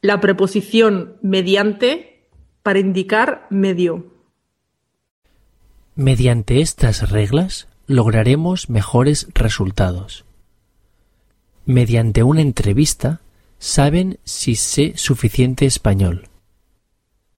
la preposición mediante para indicar medio. Mediante estas reglas lograremos mejores resultados. Mediante una entrevista saben si sé suficiente español.